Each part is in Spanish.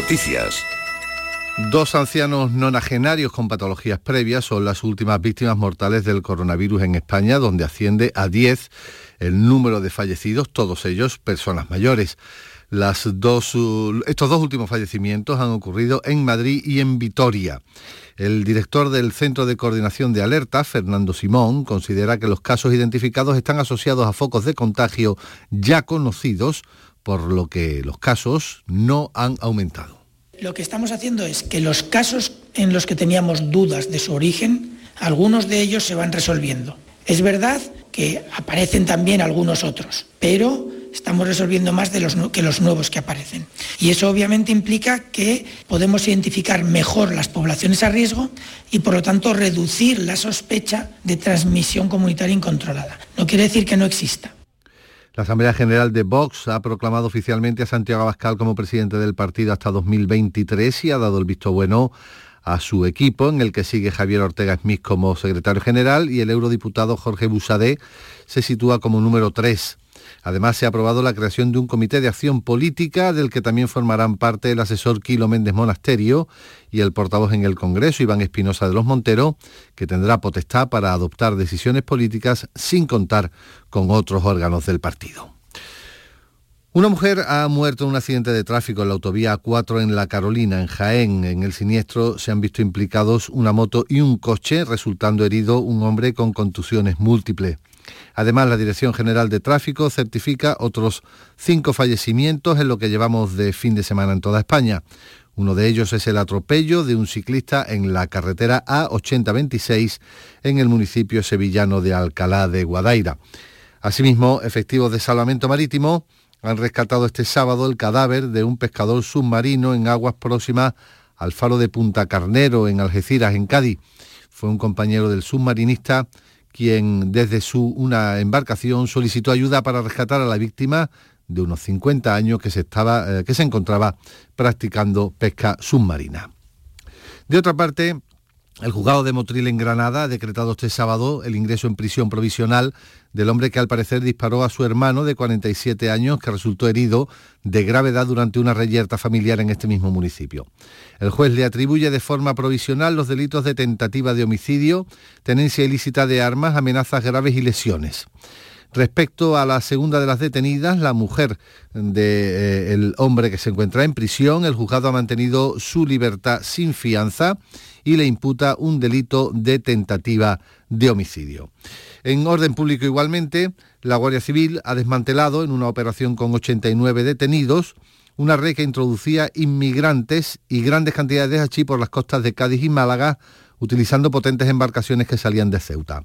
Noticias. Dos ancianos nonagenarios con patologías previas son las últimas víctimas mortales del coronavirus en España, donde asciende a 10 el número de fallecidos, todos ellos personas mayores. Las dos, estos dos últimos fallecimientos han ocurrido en Madrid y en Vitoria. El director del Centro de Coordinación de Alerta, Fernando Simón, considera que los casos identificados están asociados a focos de contagio ya conocidos, por lo que los casos no han aumentado. Lo que estamos haciendo es que los casos en los que teníamos dudas de su origen, algunos de ellos se van resolviendo. Es verdad que aparecen también algunos otros, pero estamos resolviendo más de los, que los nuevos que aparecen. Y eso obviamente implica que podemos identificar mejor las poblaciones a riesgo y por lo tanto reducir la sospecha de transmisión comunitaria incontrolada. No quiere decir que no exista. La Asamblea General de Vox ha proclamado oficialmente a Santiago Abascal como presidente del partido hasta 2023 y ha dado el visto bueno a su equipo, en el que sigue Javier Ortega Smith como secretario general y el eurodiputado Jorge Busadé se sitúa como número 3. Además, se ha aprobado la creación de un comité de acción política del que también formarán parte el asesor Kilo Méndez Monasterio y el portavoz en el Congreso, Iván Espinosa de los Monteros, que tendrá potestad para adoptar decisiones políticas sin contar con otros órganos del partido. Una mujer ha muerto en un accidente de tráfico en la autovía A4 en La Carolina, en Jaén. En el siniestro se han visto implicados una moto y un coche, resultando herido un hombre con contusiones múltiples. Además, la Dirección General de Tráfico certifica otros cinco fallecimientos en lo que llevamos de fin de semana en toda España. Uno de ellos es el atropello de un ciclista en la carretera A8026 en el municipio sevillano de Alcalá de Guadaira. Asimismo, efectivos de salvamento marítimo han rescatado este sábado el cadáver de un pescador submarino en aguas próximas al faro de Punta Carnero en Algeciras, en Cádiz. Fue un compañero del submarinista quien desde su una embarcación solicitó ayuda para rescatar a la víctima de unos 50 años que se, estaba, eh, que se encontraba practicando pesca submarina. De otra parte, el juzgado de Motril en Granada ha decretado este sábado el ingreso en prisión provisional del hombre que al parecer disparó a su hermano de 47 años que resultó herido de gravedad durante una reyerta familiar en este mismo municipio. El juez le atribuye de forma provisional los delitos de tentativa de homicidio, tenencia ilícita de armas, amenazas graves y lesiones. Respecto a la segunda de las detenidas, la mujer del hombre que se encuentra en prisión, el juzgado ha mantenido su libertad sin fianza y le imputa un delito de tentativa de homicidio. En orden público igualmente, la Guardia Civil ha desmantelado en una operación con 89 detenidos una red que introducía inmigrantes y grandes cantidades de hachís por las costas de Cádiz y Málaga utilizando potentes embarcaciones que salían de Ceuta.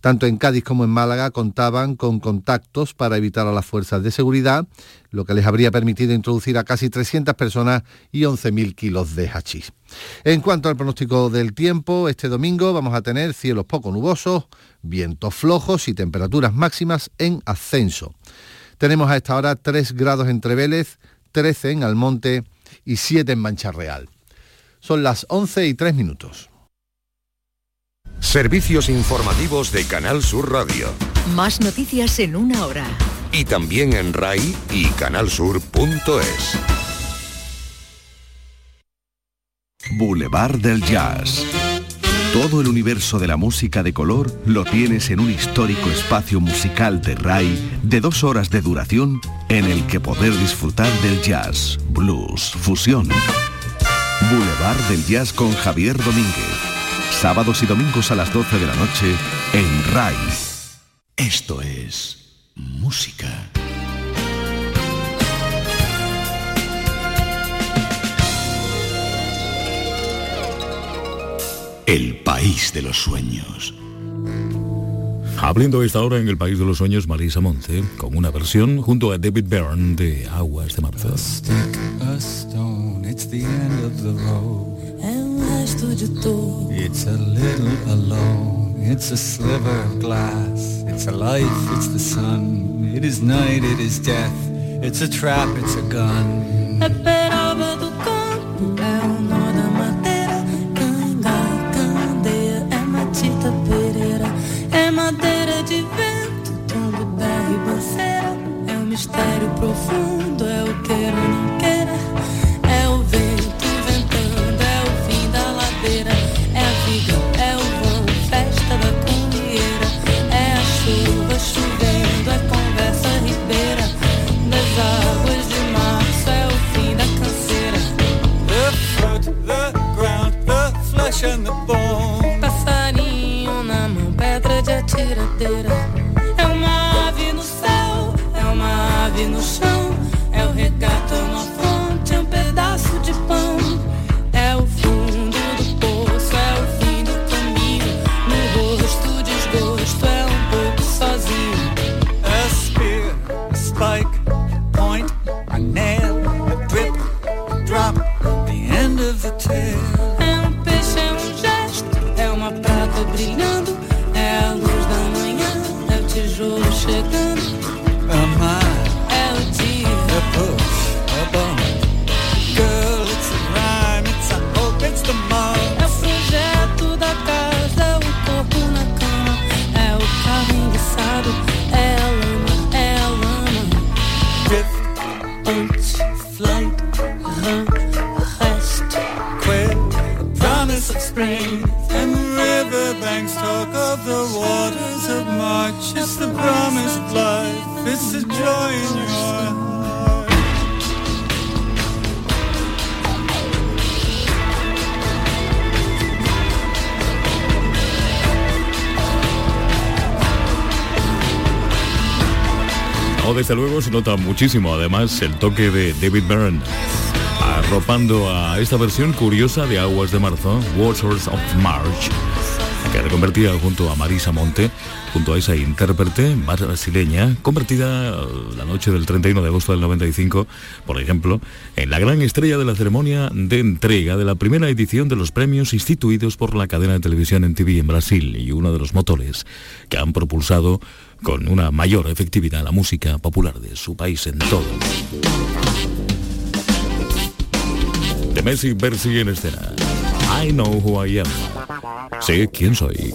Tanto en Cádiz como en Málaga contaban con contactos para evitar a las fuerzas de seguridad, lo que les habría permitido introducir a casi 300 personas y 11.000 kilos de hachís. En cuanto al pronóstico del tiempo, este domingo vamos a tener cielos poco nubosos, vientos flojos y temperaturas máximas en ascenso. Tenemos a esta hora 3 grados entre Vélez, 13 en Almonte y 7 en Mancha Real. Son las 11 y 3 minutos. Servicios informativos de Canal Sur Radio. Más noticias en una hora. Y también en RAI y canalsur.es. Boulevard del Jazz. Todo el universo de la música de color lo tienes en un histórico espacio musical de RAI de dos horas de duración en el que poder disfrutar del jazz, blues, fusión. Boulevard del Jazz con Javier Domínguez sábados y domingos a las 12 de la noche en RAI. Esto es música. El país de los sueños. Abriendo esta hora en el País de los Sueños, Marisa Monte, con una versión junto a David Byrne de Aguas de Marzo. It's a little alone, it's a sliver of glass. It's a life, it's the sun. It is night, it is death. It's a trap, it's a gun. É peroba do campo, é o nó da madeira. Canga, candeia, é matita pereira. É madeira de vento, tombo da ribanceira. É um mistério profundo, muchísimo. Además el toque de David Byrne arropando a esta versión curiosa de Aguas de Marzo, Waters of March, que reconvertía junto a Marisa Monte, junto a esa intérprete brasileña, convertida la noche del 31 de agosto del 95, por ejemplo, en la gran estrella de la ceremonia de entrega de la primera edición de los premios instituidos por la cadena de televisión en TV en Brasil y uno de los motores que han propulsado con una mayor efectividad la música popular de su país en todo. De Messi Bersi en escena. I know who I am. Sé quién soy.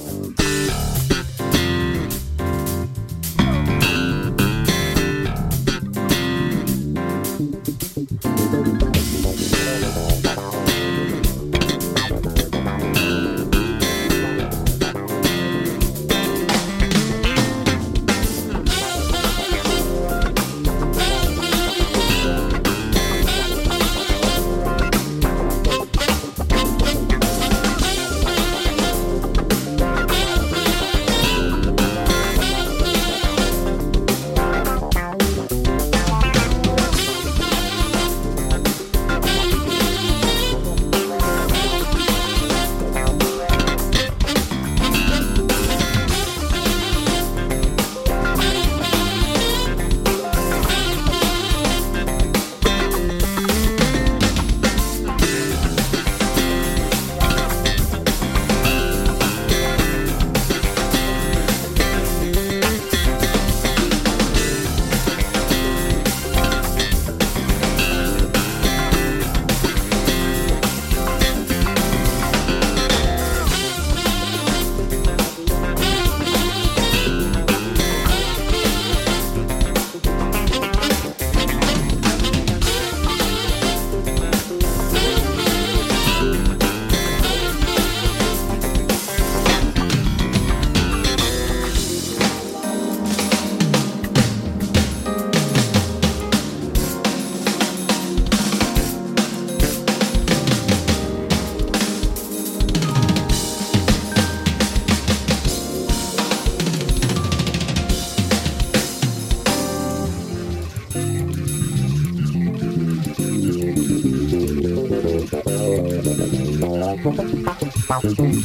No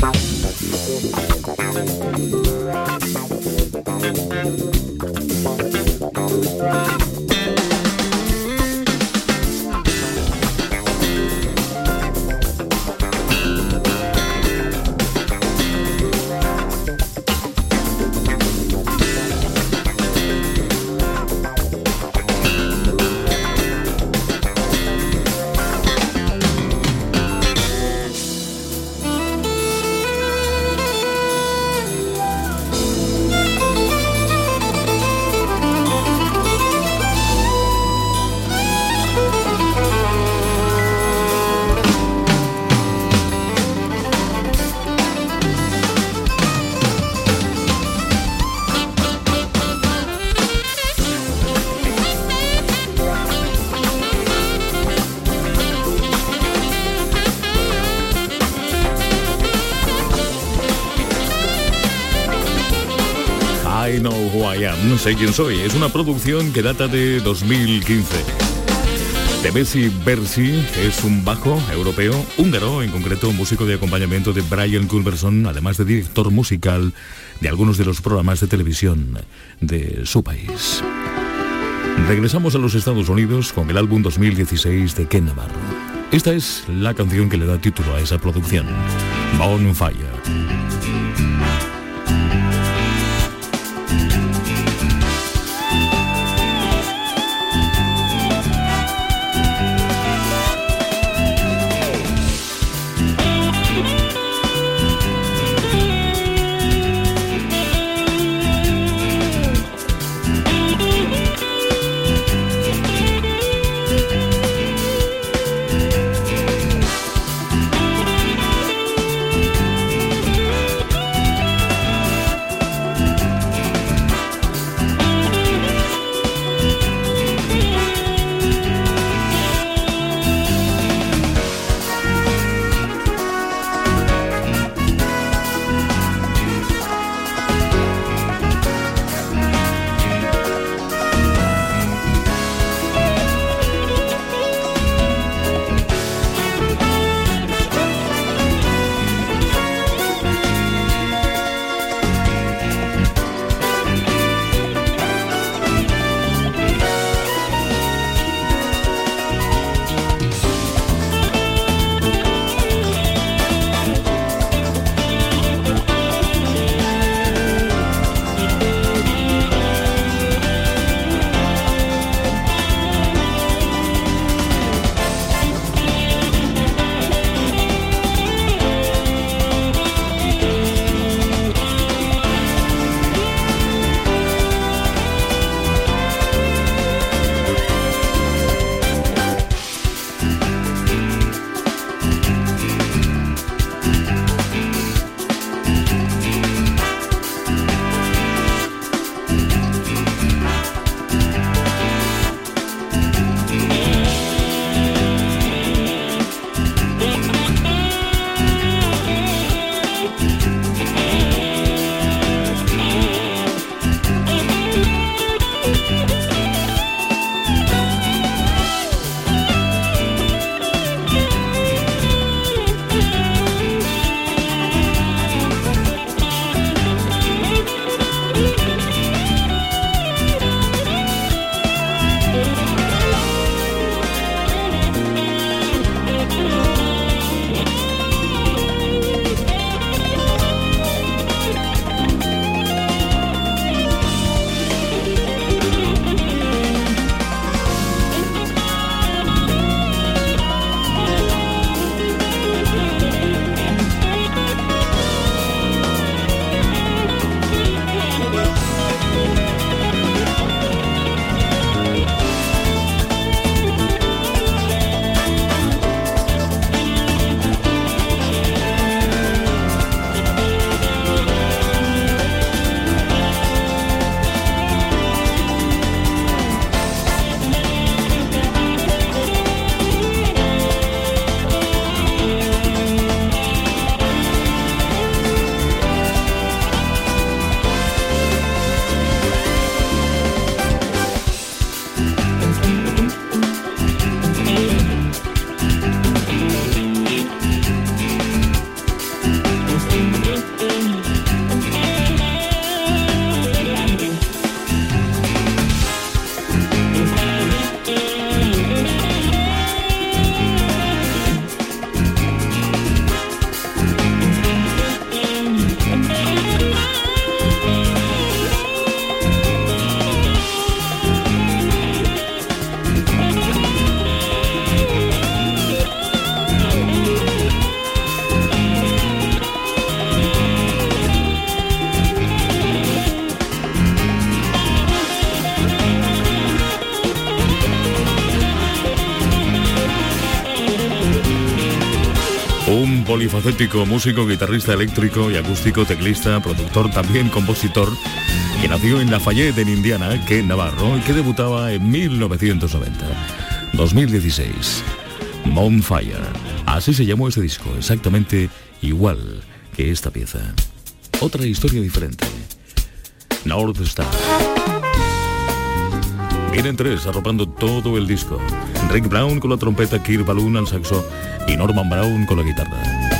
sé quién soy. Es una producción que data de 2015. De Bessie Bersi es un bajo europeo, húngaro, en concreto músico de acompañamiento de Brian Culberson, además de director musical de algunos de los programas de televisión de su país. Regresamos a los Estados Unidos con el álbum 2016 de Ken Navarro. Esta es la canción que le da título a esa producción, Bonfire. Polifacético músico, guitarrista eléctrico y acústico, teclista, productor, también compositor, que nació en Lafayette, en Indiana, que Navarro, y que debutaba en 1990. 2016. Bonfire. Así se llamó ese disco, exactamente igual que esta pieza. Otra historia diferente. North Star. Vienen tres arropando todo el disco. Rick Brown con la trompeta, Kirk Balloon al saxo y Norman Brown con la guitarra.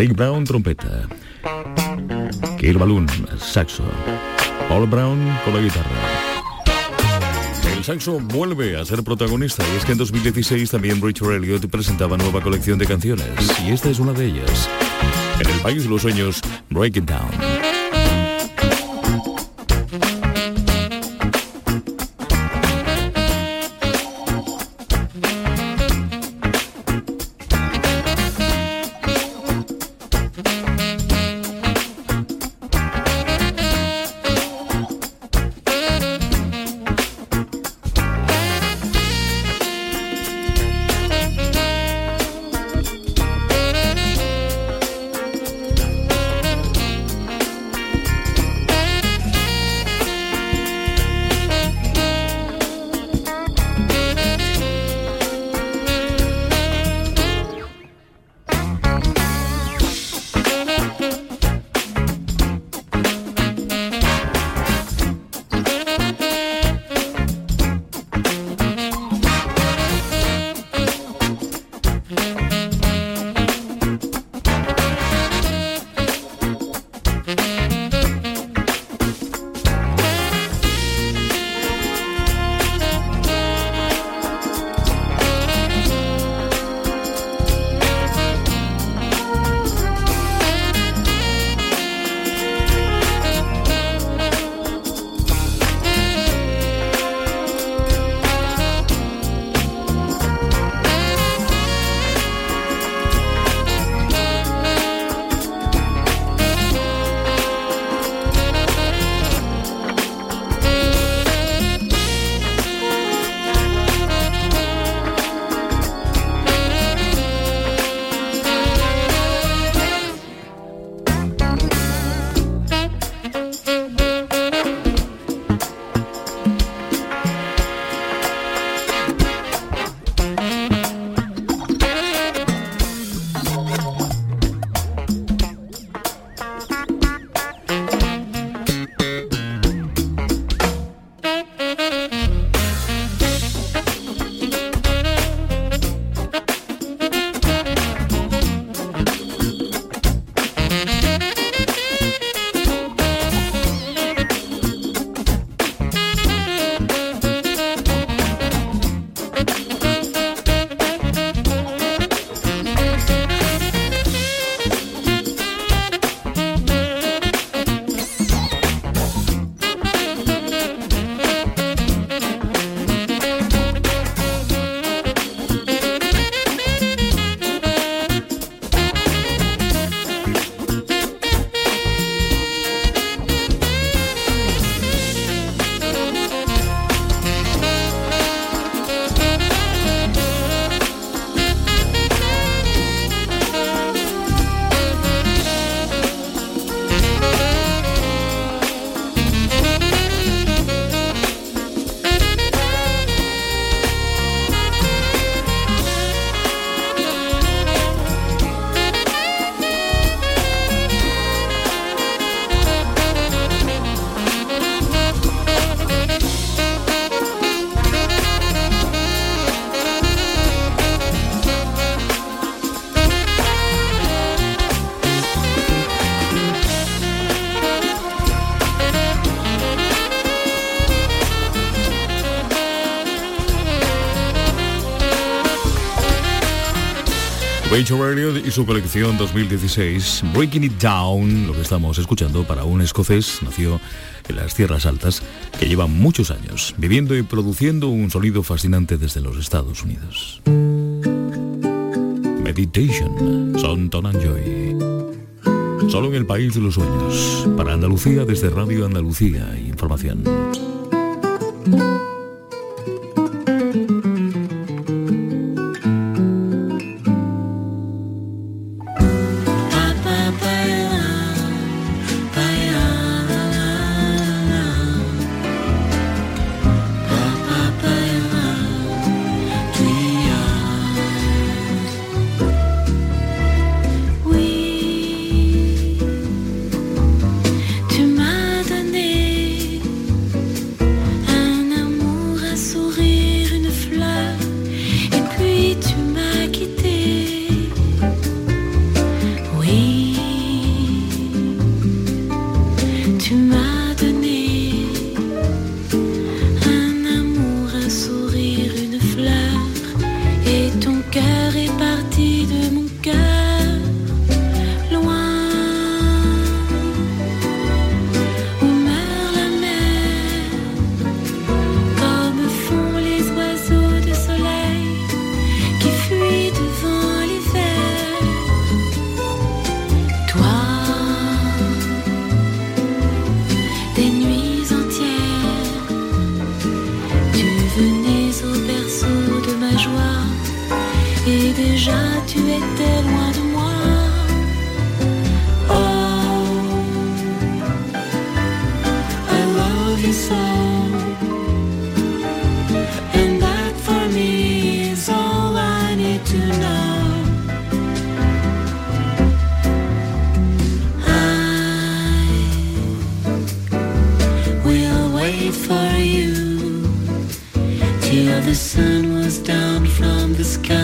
Rick Brown, trompeta. Kill Balloon, saxo. Paul Brown con la guitarra. El saxo vuelve a ser protagonista y es que en 2016 también Richard Elliott presentaba nueva colección de canciones y esta es una de ellas. En el país de los sueños, Break It Down. Y su colección 2016, Breaking It Down, lo que estamos escuchando para un escocés, nació en las tierras altas, que lleva muchos años viviendo y produciendo un sonido fascinante desde los Estados Unidos. Meditation, Son Joy. Solo en el país de los sueños, para Andalucía desde Radio Andalucía, información. The sun was down from the sky.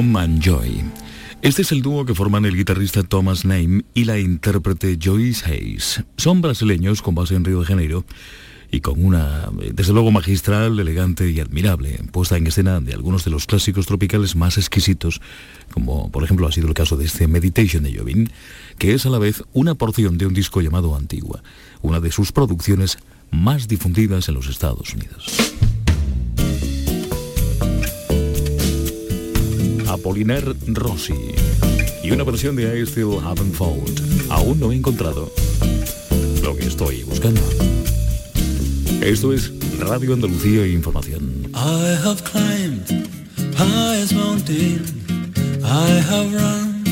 Tom Joy. Este es el dúo que forman el guitarrista Thomas Name y la intérprete Joyce Hayes. Son brasileños con base en Río de Janeiro y con una, desde luego, magistral, elegante y admirable puesta en escena de algunos de los clásicos tropicales más exquisitos, como por ejemplo ha sido el caso de este Meditation de Jovin, que es a la vez una porción de un disco llamado Antigua, una de sus producciones más difundidas en los Estados Unidos. Apollinaire Rossi y una versión de I Still Haven't Found. Aún no he encontrado lo que estoy buscando. Esto es Radio Andalucía Información. I have climbed highest mountain. I have run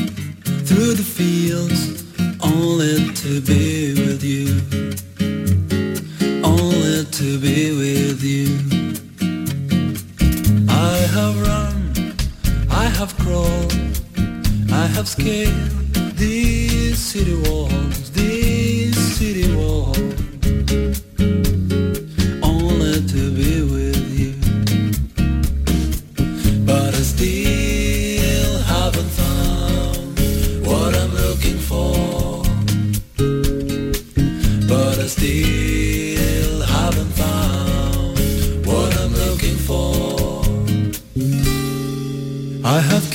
through the fields only to be with you. Only to be with you. Have crawled, I have scaled these city walls, these city walls.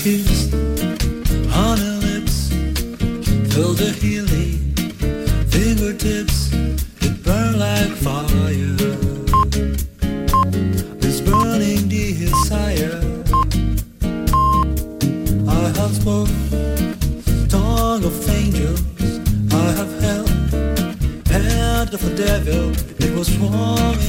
Have kissed honey lips, filled the healing fingertips, it burn like fire. This burning desire, I have spoken tongue of angels, I have held hand of the devil, it was warm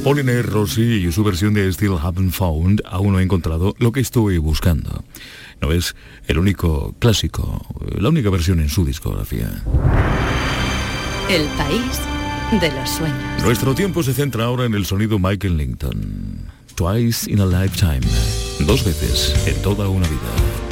Apollinaire Rossi y su versión de Still Haven't Found aún no he encontrado lo que estoy buscando. No es el único clásico, la única versión en su discografía. El país de los sueños. Nuestro tiempo se centra ahora en el sonido Michael Linton. Twice in a lifetime. Dos veces en toda una vida.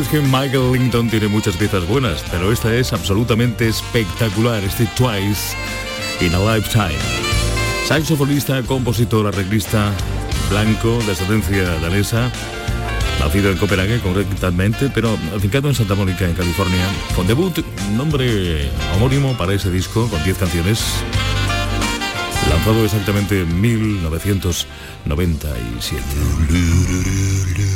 Es que Michael Linton tiene muchas piezas buenas, pero esta es absolutamente espectacular, este Twice in a Lifetime. Saxofonista, compositor, arreglista, blanco, de ascendencia danesa, nacido en Copenhague concretamente, pero afincado en Santa Mónica, en California, con debut, nombre homónimo para ese disco, con 10 canciones, lanzado exactamente en 1997.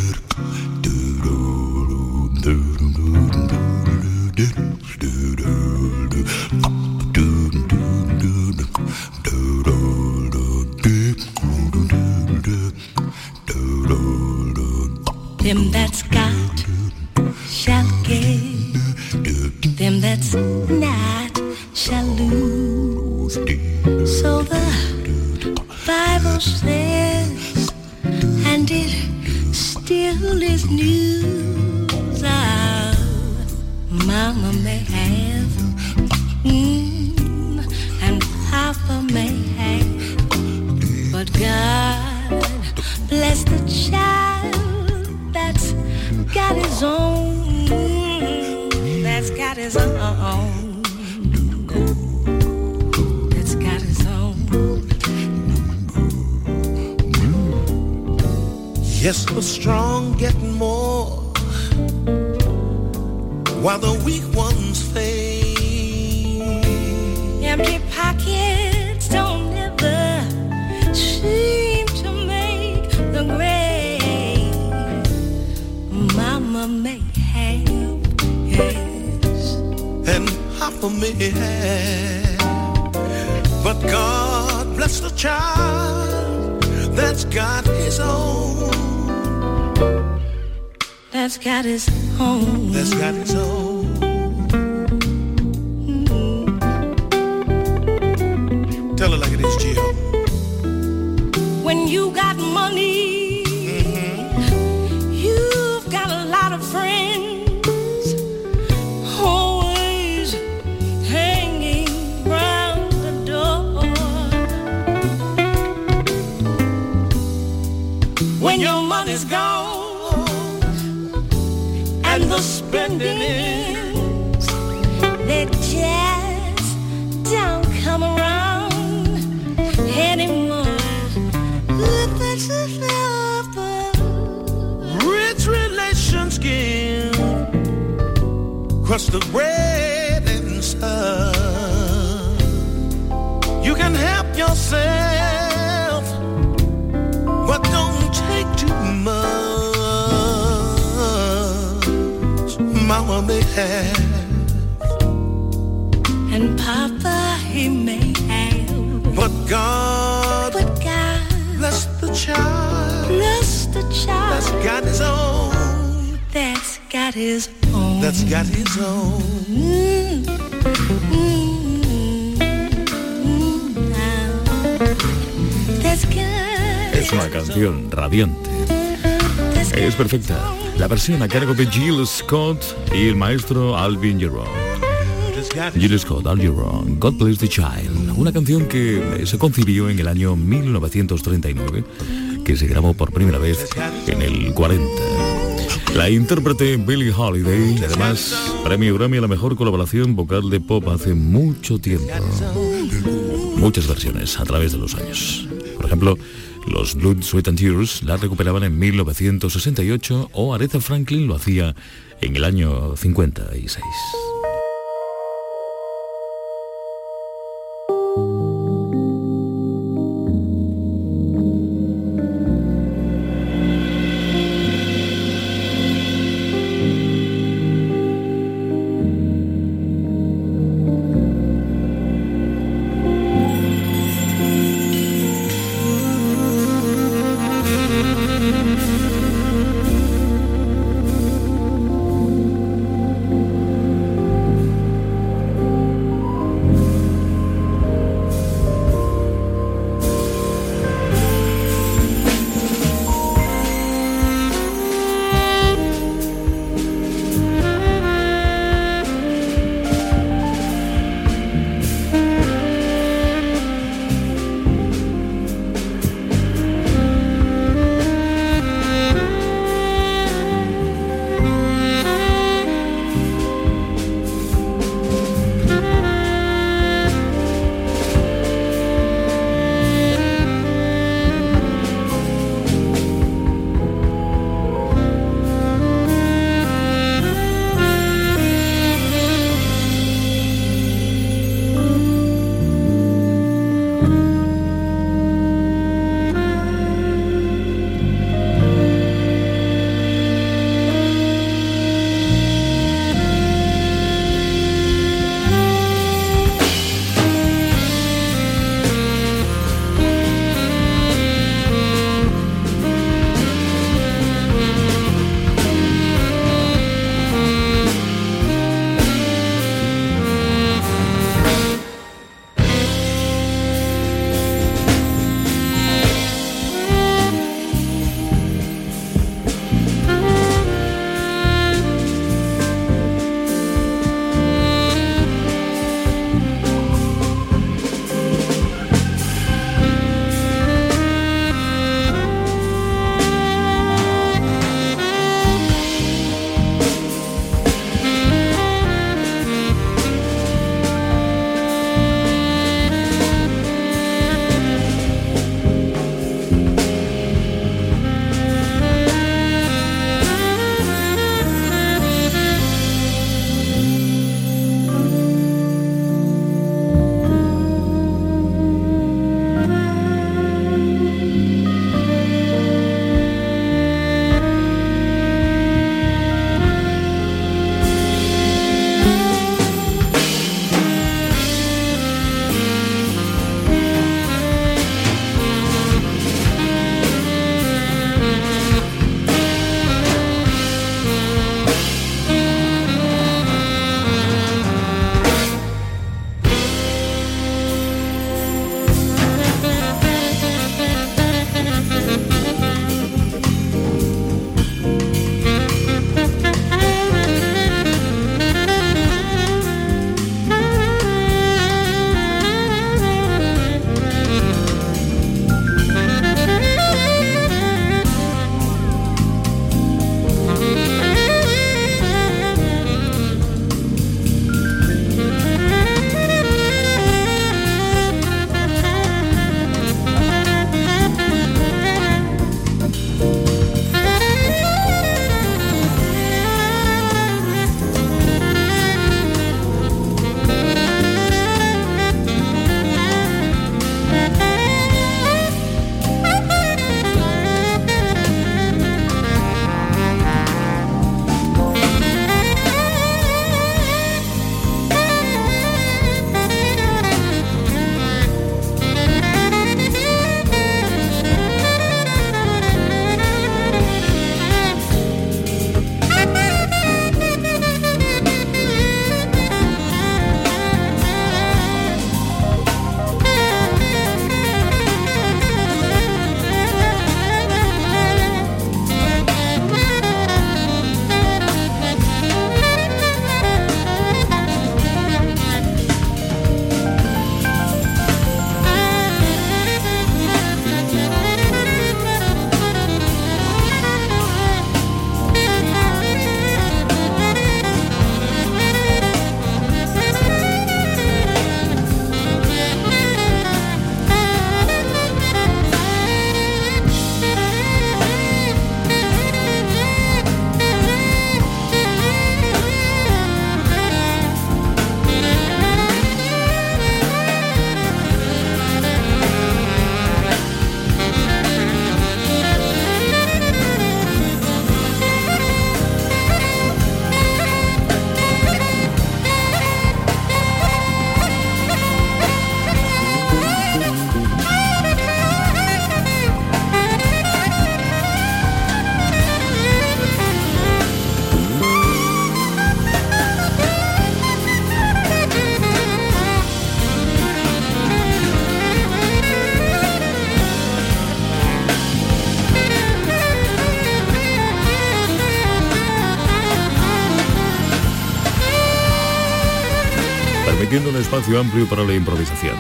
Crust the bread and sun. You can help yourself, but don't take too much. Mama may have, And Papa, he may have, but God but God bless the child bless the that's child got his own. that's got his own. Es una canción radiante. Es perfecta. La versión a cargo de Jill Scott y el maestro Alvin Jerome. Jill Scott, Al Jerome, God Bless the Child. Una canción que se concibió en el año 1939, que se grabó por primera vez en el 40. La intérprete Billie Holiday, además premio Grammy a la mejor colaboración vocal de pop hace mucho tiempo. Muchas versiones a través de los años. Por ejemplo, los Blood, Sweat and Tears la recuperaban en 1968 o Aretha Franklin lo hacía en el año 56. Espacio amplio para la improvisación.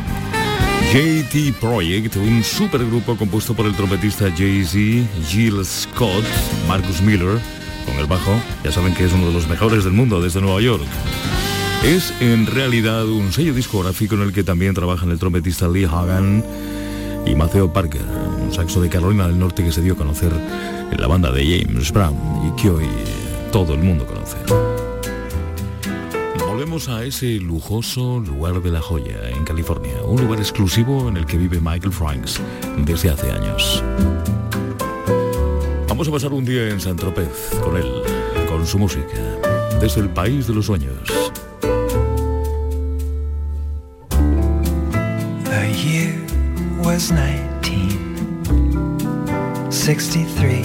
JT Project, un supergrupo compuesto por el trompetista Jay-Z, Jill Scott, Marcus Miller, con el bajo, ya saben que es uno de los mejores del mundo desde Nueva York. Es en realidad un sello discográfico en el que también trabajan el trompetista Lee Hagan y Mateo Parker, un saxo de Carolina del Norte que se dio a conocer en la banda de James Brown y que hoy todo el mundo conoce. A ese lujoso lugar de la joya en California, un lugar exclusivo en el que vive Michael Franks desde hace años. Vamos a pasar un día en San Tropez con él, con su música, desde el país de los sueños. The year was 1963.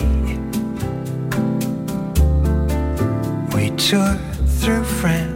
We toured through France,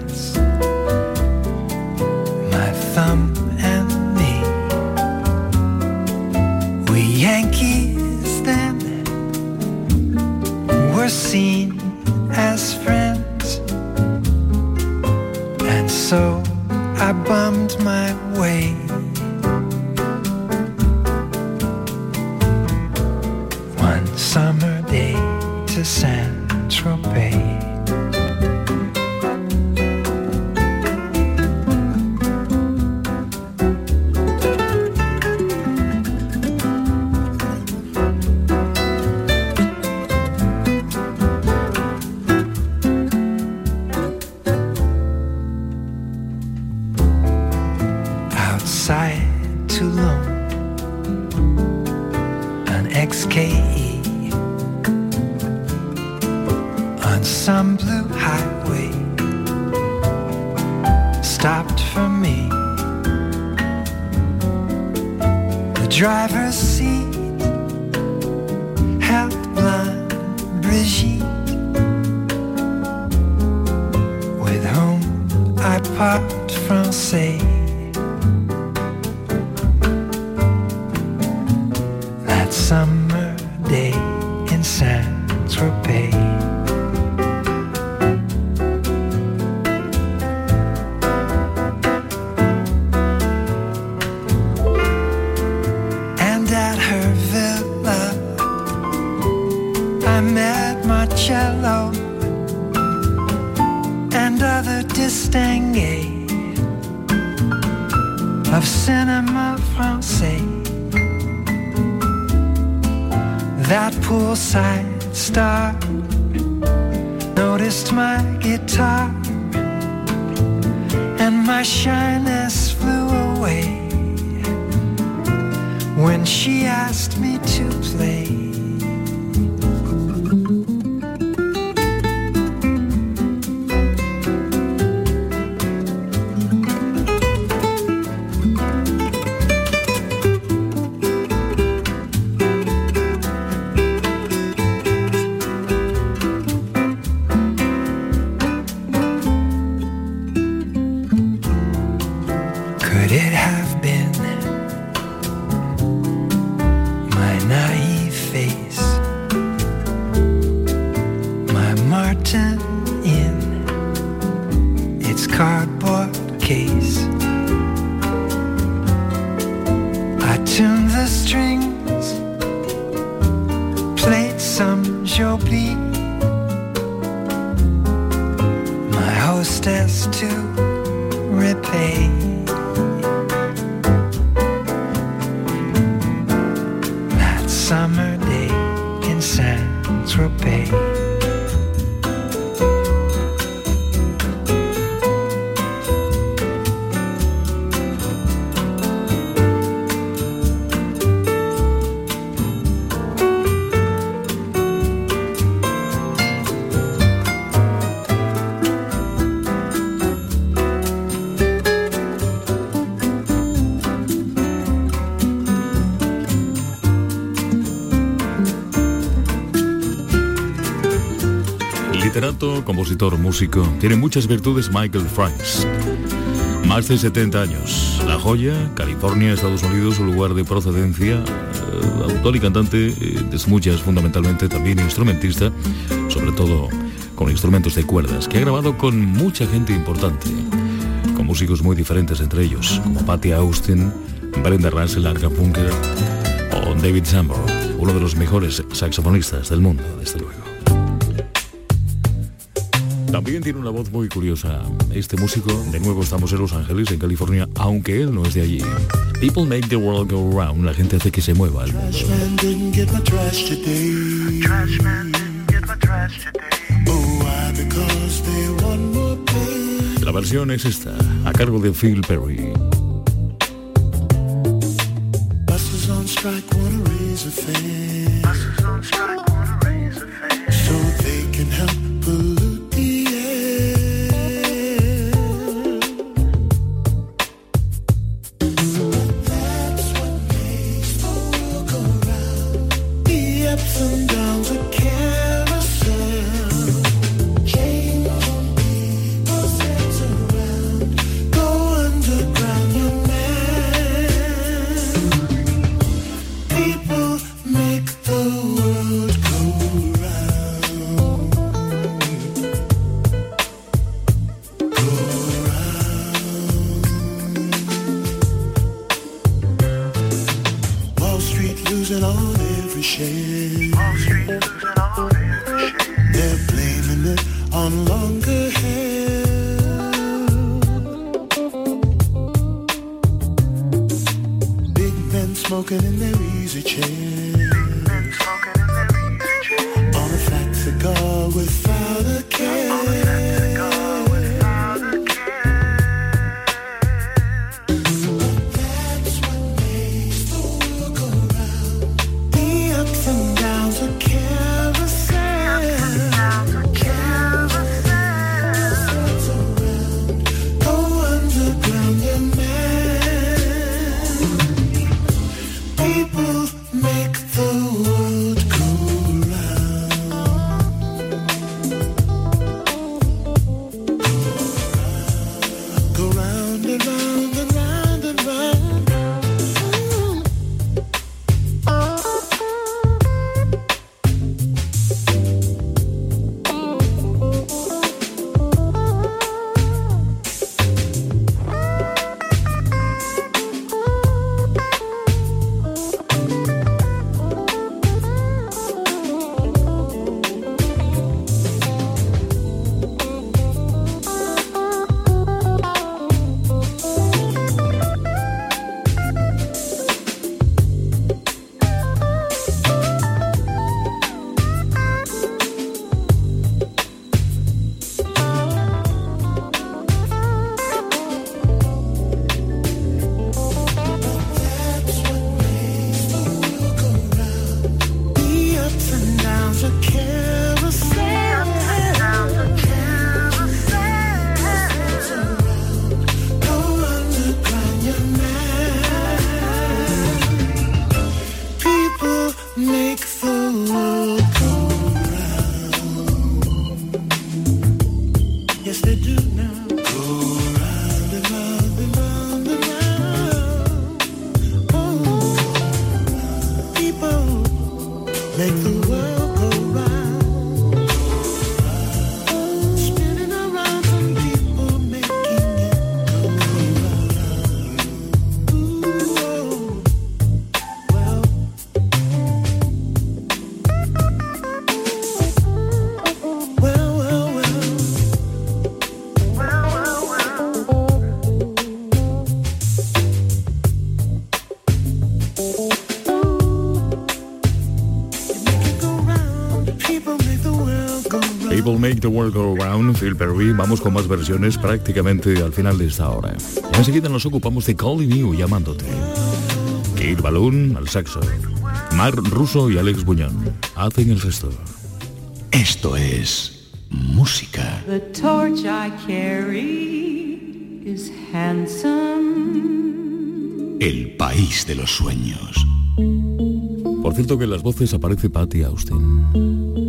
I parked músico, tiene muchas virtudes Michael Franks. Más de 70 años. La joya, California, Estados Unidos, su lugar de procedencia, eh, autor y cantante eh, de muchas, fundamentalmente también instrumentista, sobre todo con instrumentos de cuerdas, que ha grabado con mucha gente importante, como músicos muy diferentes entre ellos, como Patty Austin, Brenda Russell, Art Funker o David Sambor, uno de los mejores saxofonistas del mundo, desde luego. También tiene una voz muy curiosa. Este músico, de nuevo estamos en Los Ángeles, en California, aunque él no es de allí. People make the world go round. La gente hace que se mueva el mundo. La versión es esta, a cargo de Phil Perry. World Go Round, Phil Perry. Vamos con más versiones prácticamente al final de esta hora. Enseguida nos ocupamos de Calling You, llamándote. Kate Balloon al saxo. Mar Russo y Alex Buñón hacen el resto. Esto es música. The torch I carry is handsome. El país de los sueños. Por cierto que en las voces aparece Patty Austin.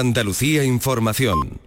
Andalucía Información.